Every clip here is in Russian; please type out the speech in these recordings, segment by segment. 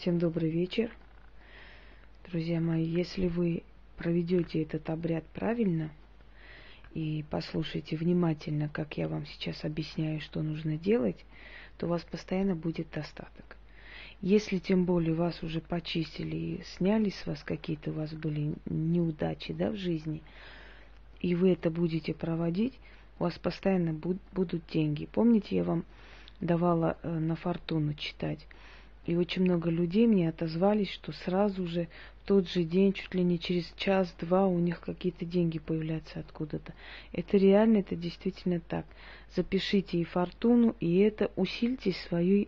Всем добрый вечер. Друзья мои, если вы проведете этот обряд правильно и послушайте внимательно, как я вам сейчас объясняю, что нужно делать, то у вас постоянно будет достаток. Если тем более вас уже почистили и сняли с вас какие-то у вас были неудачи да, в жизни, и вы это будете проводить, у вас постоянно будут деньги. Помните, я вам давала э, на фортуну читать. И очень много людей мне отозвались, что сразу же в тот же день, чуть ли не через час-два, у них какие-то деньги появляются откуда-то. Это реально, это действительно так. Запишите и фортуну, и это усильте свою,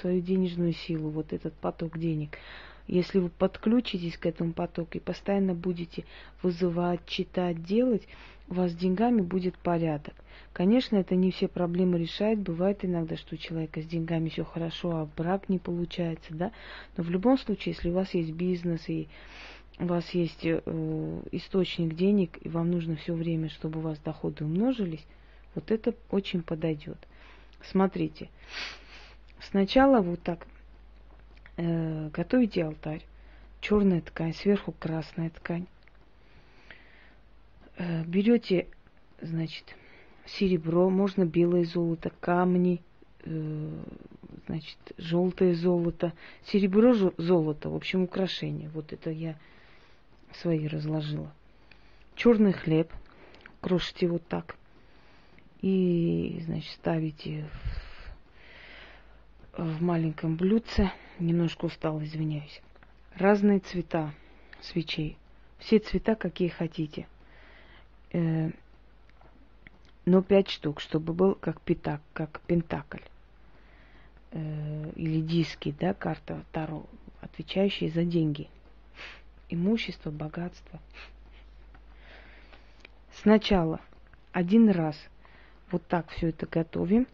свою денежную силу, вот этот поток денег. Если вы подключитесь к этому потоку и постоянно будете вызывать, читать, делать, у вас с деньгами будет порядок. Конечно, это не все проблемы решает. Бывает иногда, что у человека с деньгами все хорошо, а брак не получается, да. Но в любом случае, если у вас есть бизнес и у вас есть э, источник денег, и вам нужно все время, чтобы у вас доходы умножились, вот это очень подойдет. Смотрите, сначала вот так э, готовите алтарь, черная ткань, сверху красная ткань. Э, берете, значит, серебро, можно белое золото, камни, э, значит, желтое золото, серебро, золото, в общем, украшения. Вот это я свои разложила. Черный хлеб, крошите вот так. И, значит, ставите в, в маленьком блюдце. Немножко устала, извиняюсь. Разные цвета свечей. Все цвета, какие хотите. Э, но пять штук, чтобы был как пятак, как пентакль. Э, или диски, да, карта Таро, отвечающие за деньги. Имущество, богатство. Сначала один раз вот так все это готовим,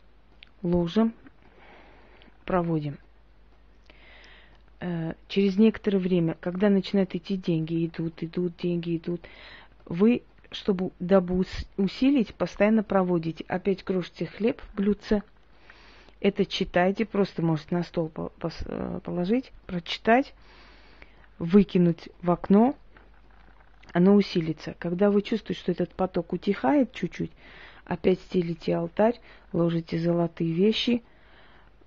ложим, проводим. Через некоторое время, когда начинают идти деньги, идут, идут, деньги идут, вы чтобы дабы усилить, постоянно проводите. Опять крошите хлеб в блюдце. Это читайте, просто можете на стол э, положить, прочитать, выкинуть в окно, оно усилится. Когда вы чувствуете, что этот поток утихает чуть-чуть, опять стелите алтарь, ложите золотые вещи,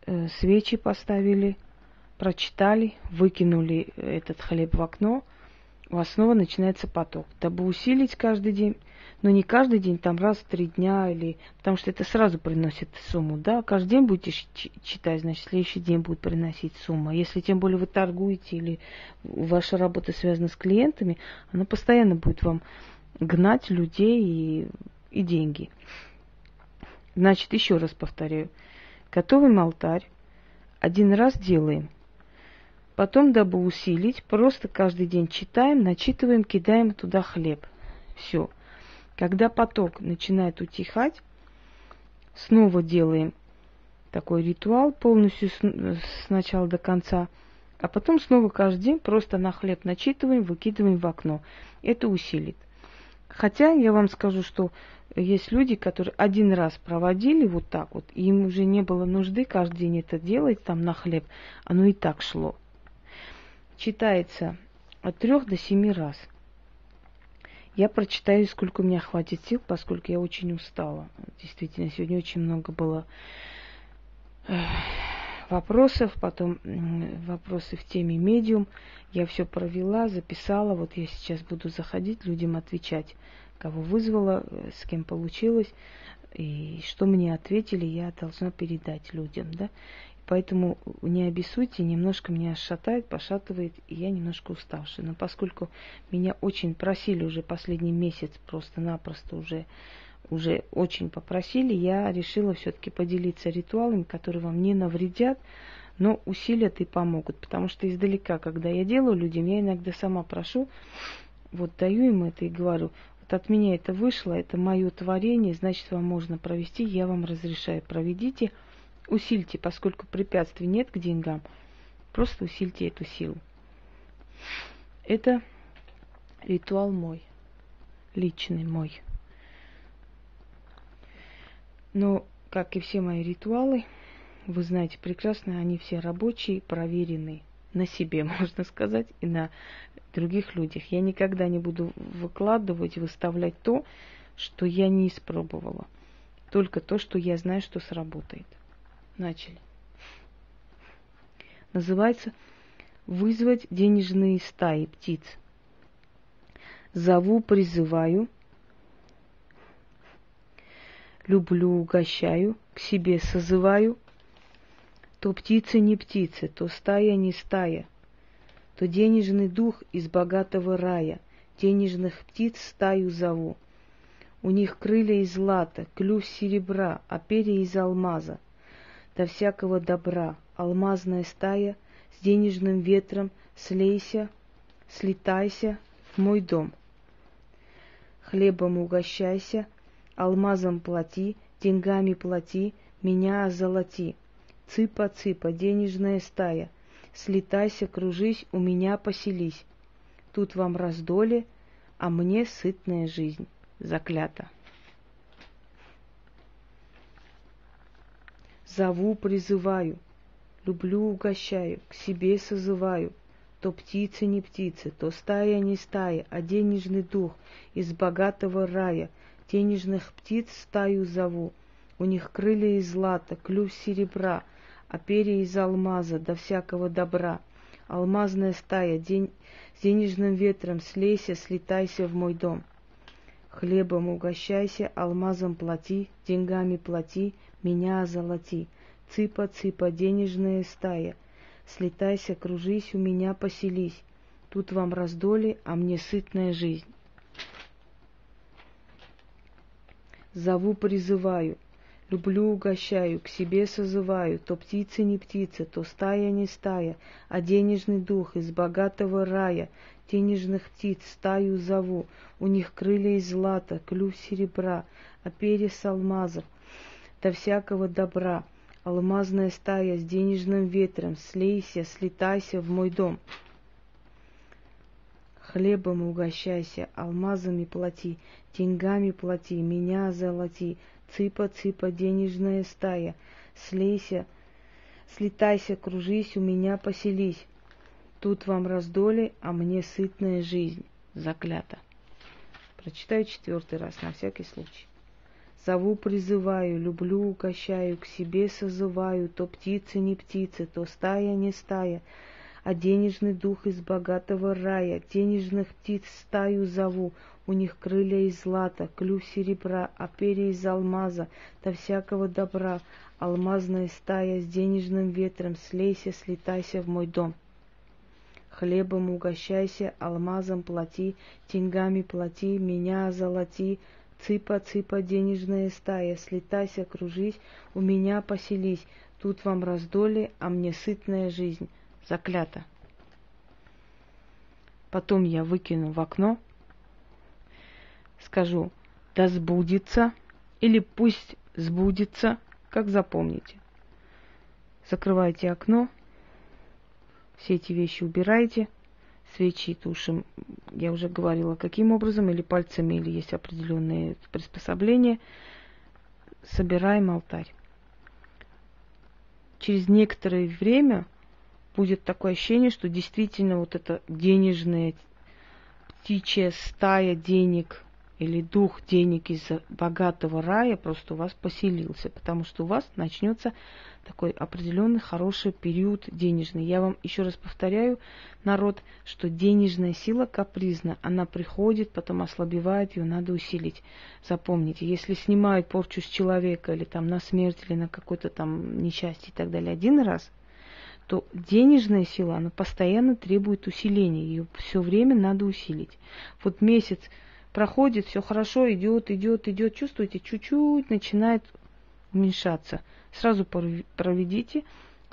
э, свечи поставили, прочитали, выкинули этот хлеб в окно – у вас снова начинается поток. Дабы усилить каждый день, но не каждый день, там раз в три дня, или потому что это сразу приносит сумму, да, каждый день будете читать, значит, следующий день будет приносить сумма. Если тем более вы торгуете или ваша работа связана с клиентами, она постоянно будет вам гнать людей и, и деньги. Значит, еще раз повторяю, готовим алтарь, один раз делаем – Потом, дабы усилить, просто каждый день читаем, начитываем, кидаем туда хлеб. Все. Когда поток начинает утихать, снова делаем такой ритуал полностью с, начала до конца, а потом снова каждый день просто на хлеб начитываем, выкидываем в окно. Это усилит. Хотя я вам скажу, что есть люди, которые один раз проводили вот так вот, и им уже не было нужды каждый день это делать там на хлеб, оно и так шло читается от трех до семи раз. Я прочитаю, сколько у меня хватит сил, поскольку я очень устала. Действительно, сегодня очень много было вопросов, потом вопросы в теме медиум. Я все провела, записала. Вот я сейчас буду заходить, людям отвечать, кого вызвала, с кем получилось. И что мне ответили, я должна передать людям. Да? Поэтому не обессудьте, немножко меня шатает, пошатывает, и я немножко уставшая. Но поскольку меня очень просили уже последний месяц, просто-напросто уже, уже очень попросили, я решила все-таки поделиться ритуалами, которые вам не навредят, но усилят и помогут. Потому что издалека, когда я делаю людям, я иногда сама прошу, вот даю им это и говорю, вот от меня это вышло, это мое творение, значит, вам можно провести, я вам разрешаю, проведите – усильте, поскольку препятствий нет к деньгам, просто усильте эту силу. Это ритуал мой, личный мой. Но, как и все мои ритуалы, вы знаете прекрасно, они все рабочие, проверенные на себе, можно сказать, и на других людях. Я никогда не буду выкладывать, выставлять то, что я не испробовала. Только то, что я знаю, что сработает. Начали. Называется «Вызвать денежные стаи птиц». Зову, призываю, люблю, угощаю, к себе созываю – то птицы не птицы, то стая не стая, то денежный дух из богатого рая, денежных птиц стаю зову. У них крылья из лата, клюв серебра, а перья из алмаза. До всякого добра, алмазная стая, с денежным ветром слейся, слетайся в мой дом. Хлебом угощайся, алмазом плати, деньгами плати, меня озолоти. Цыпа-цыпа, денежная стая, слетайся, кружись, у меня поселись. Тут вам раздоле, а мне сытная жизнь заклята. Зову, призываю, люблю, угощаю, к себе созываю. То птицы не птицы, то стая не стая, а денежный дух из богатого рая. Денежных птиц стаю зову, у них крылья из злата, клюв серебра, а перья из алмаза до всякого добра. Алмазная стая, день, с денежным ветром слейся, слетайся в мой дом. Хлебом угощайся, алмазом плати, деньгами плати, меня озолоти. Цыпа-цыпа, денежная стая, слетайся, кружись, у меня поселись. Тут вам раздоли, а мне сытная жизнь. Зову, призываю — Люблю, угощаю, к себе созываю, то птицы не птицы, то стая не стая, а денежный дух из богатого рая, денежных птиц стаю зову, у них крылья из злата, клюв серебра, а перья с алмазов, до всякого добра, алмазная стая с денежным ветром, слейся, слетайся в мой дом. Хлебом угощайся, алмазами плати, деньгами плати, меня золоти, Цыпа-цыпа, денежная стая, слейся, слетайся, кружись, у меня поселись. Тут вам раздоли, а мне сытная жизнь заклята. Прочитаю четвертый раз, на всякий случай. Зову, призываю, люблю, угощаю, к себе созываю, то птицы не птицы, то стая не стая, а денежный дух из богатого рая, денежных птиц стаю зову, у них крылья из злата, клюв серебра, а перья из алмаза, до всякого добра, алмазная стая с денежным ветром, слейся, слетайся в мой дом. Хлебом угощайся, алмазом плати, деньгами плати, меня озолоти, цыпа-цыпа денежная стая, слетайся, кружись, у меня поселись, тут вам раздолье, а мне сытная жизнь. Заклято. Потом я выкину в окно, скажу «да сбудется» или «пусть сбудется», как запомните. Закрывайте окно, все эти вещи убирайте, свечи тушим, я уже говорила, каким образом, или пальцами, или есть определенные приспособления. Собираем алтарь. Через некоторое время будет такое ощущение, что действительно вот эта денежная птичья стая денег или дух денег из богатого рая просто у вас поселился, потому что у вас начнется такой определенный хороший период денежный. Я вам еще раз повторяю, народ, что денежная сила капризна, она приходит, потом ослабевает, ее надо усилить. Запомните, если снимают порчу с человека или там на смерть, или на какое-то там несчастье и так далее один раз, то денежная сила, она постоянно требует усиления, ее все время надо усилить. Вот месяц проходит, все хорошо, идет, идет, идет, чувствуете, чуть-чуть начинает уменьшаться. Сразу проведите,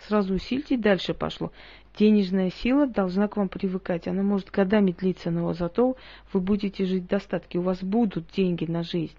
сразу усильте, дальше пошло. Денежная сила должна к вам привыкать. Она может годами длиться, но зато вы будете жить в достатке. У вас будут деньги на жизнь.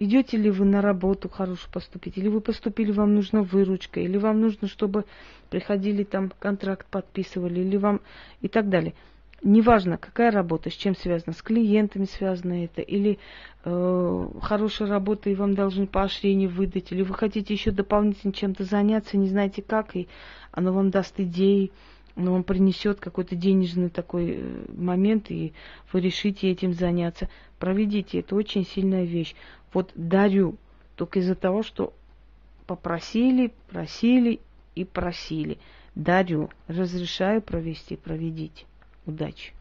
Идете ли вы на работу хорошо поступить, или вы поступили, вам нужна выручка, или вам нужно, чтобы приходили там контракт подписывали, или вам и так далее. Неважно, какая работа, с чем связана, с клиентами связано это, или э, хорошая работа, и вам должны поощрение выдать, или вы хотите еще дополнительно чем-то заняться, не знаете как, и оно вам даст идеи, оно вам принесет какой-то денежный такой э, момент, и вы решите этим заняться. Проведите, это очень сильная вещь. Вот дарю, только из-за того, что попросили, просили и просили. Дарю, разрешаю провести, проведите. Удачи!